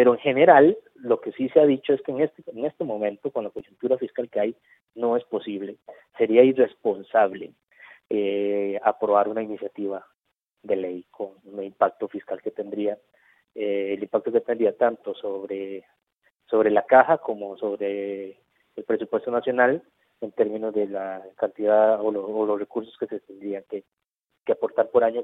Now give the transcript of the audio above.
Pero en general, lo que sí se ha dicho es que en este, en este momento, con la coyuntura fiscal que hay, no es posible. Sería irresponsable eh, aprobar una iniciativa de ley con un impacto fiscal que tendría, eh, el impacto que tendría tanto sobre, sobre la caja como sobre el presupuesto nacional en términos de la cantidad o, los recursos que se tendrían que, aportar por año